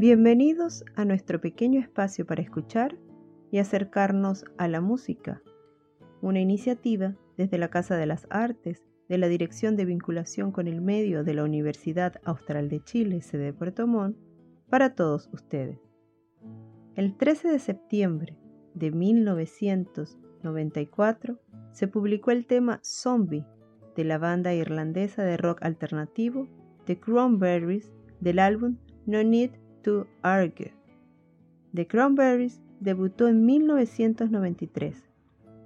Bienvenidos a nuestro pequeño espacio para escuchar y acercarnos a la música, una iniciativa desde la Casa de las Artes de la Dirección de Vinculación con el Medio de la Universidad Austral de Chile, sede de Puerto Montt, para todos ustedes. El 13 de septiembre de 1994 se publicó el tema Zombie de la banda irlandesa de rock alternativo The Cranberries del álbum No Need to Argue. The Cranberries debutó en 1993,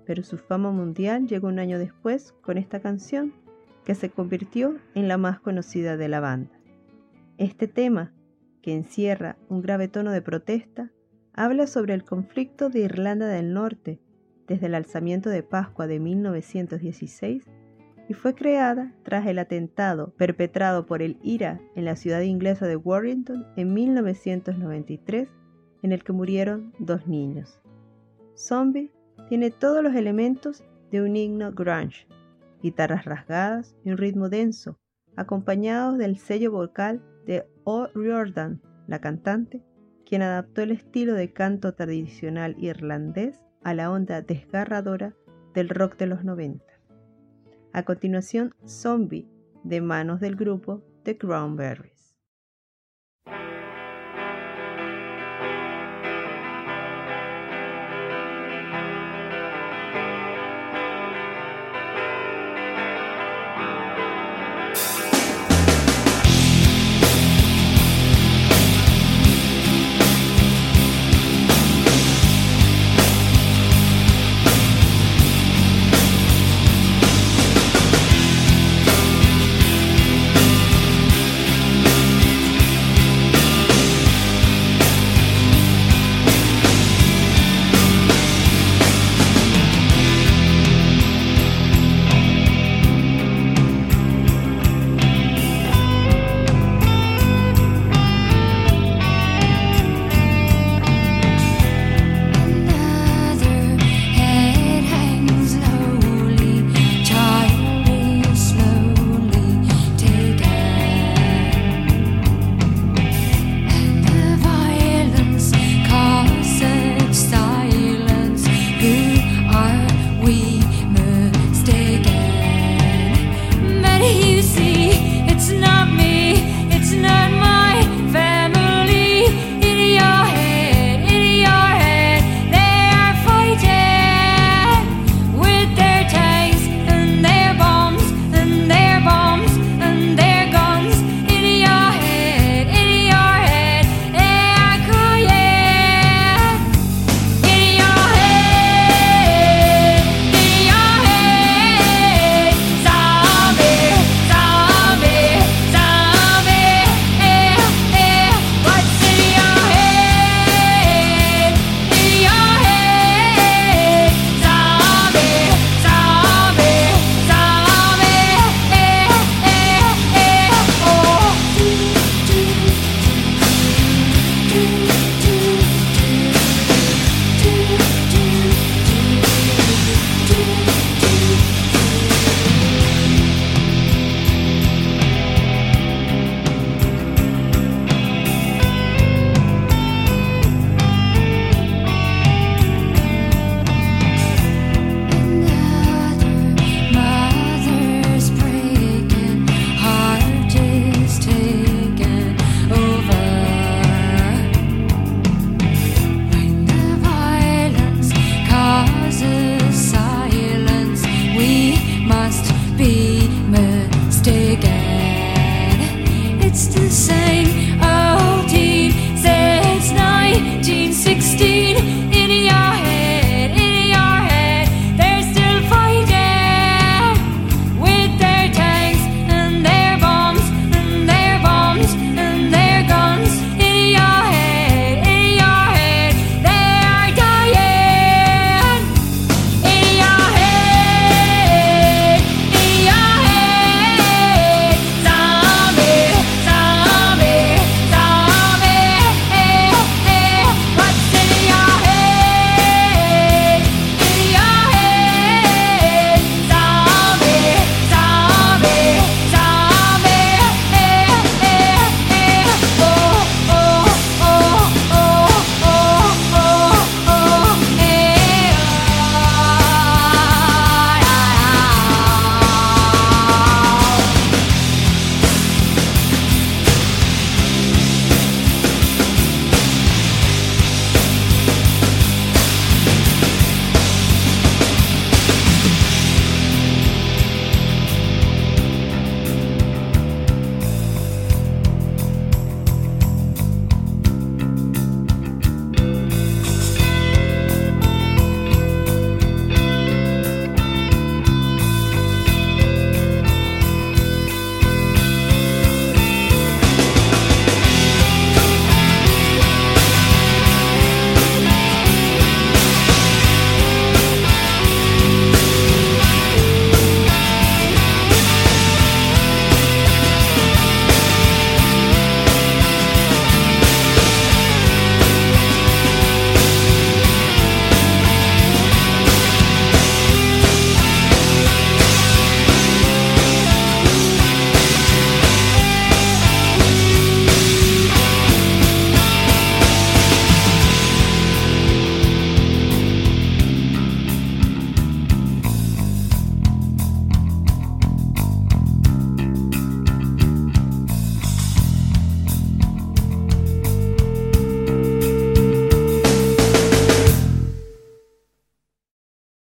pero su fama mundial llegó un año después con esta canción que se convirtió en la más conocida de la banda. Este tema, que encierra un grave tono de protesta, habla sobre el conflicto de Irlanda del Norte desde el alzamiento de Pascua de 1916 y fue creada tras el atentado perpetrado por el IRA en la ciudad inglesa de Warrington en 1993, en el que murieron dos niños. Zombie tiene todos los elementos de un himno grunge, guitarras rasgadas y un ritmo denso, acompañados del sello vocal de O. Riordan, la cantante, quien adaptó el estilo de canto tradicional irlandés a la onda desgarradora del rock de los 90. A continuación, Zombie, de manos del grupo The Cranberries.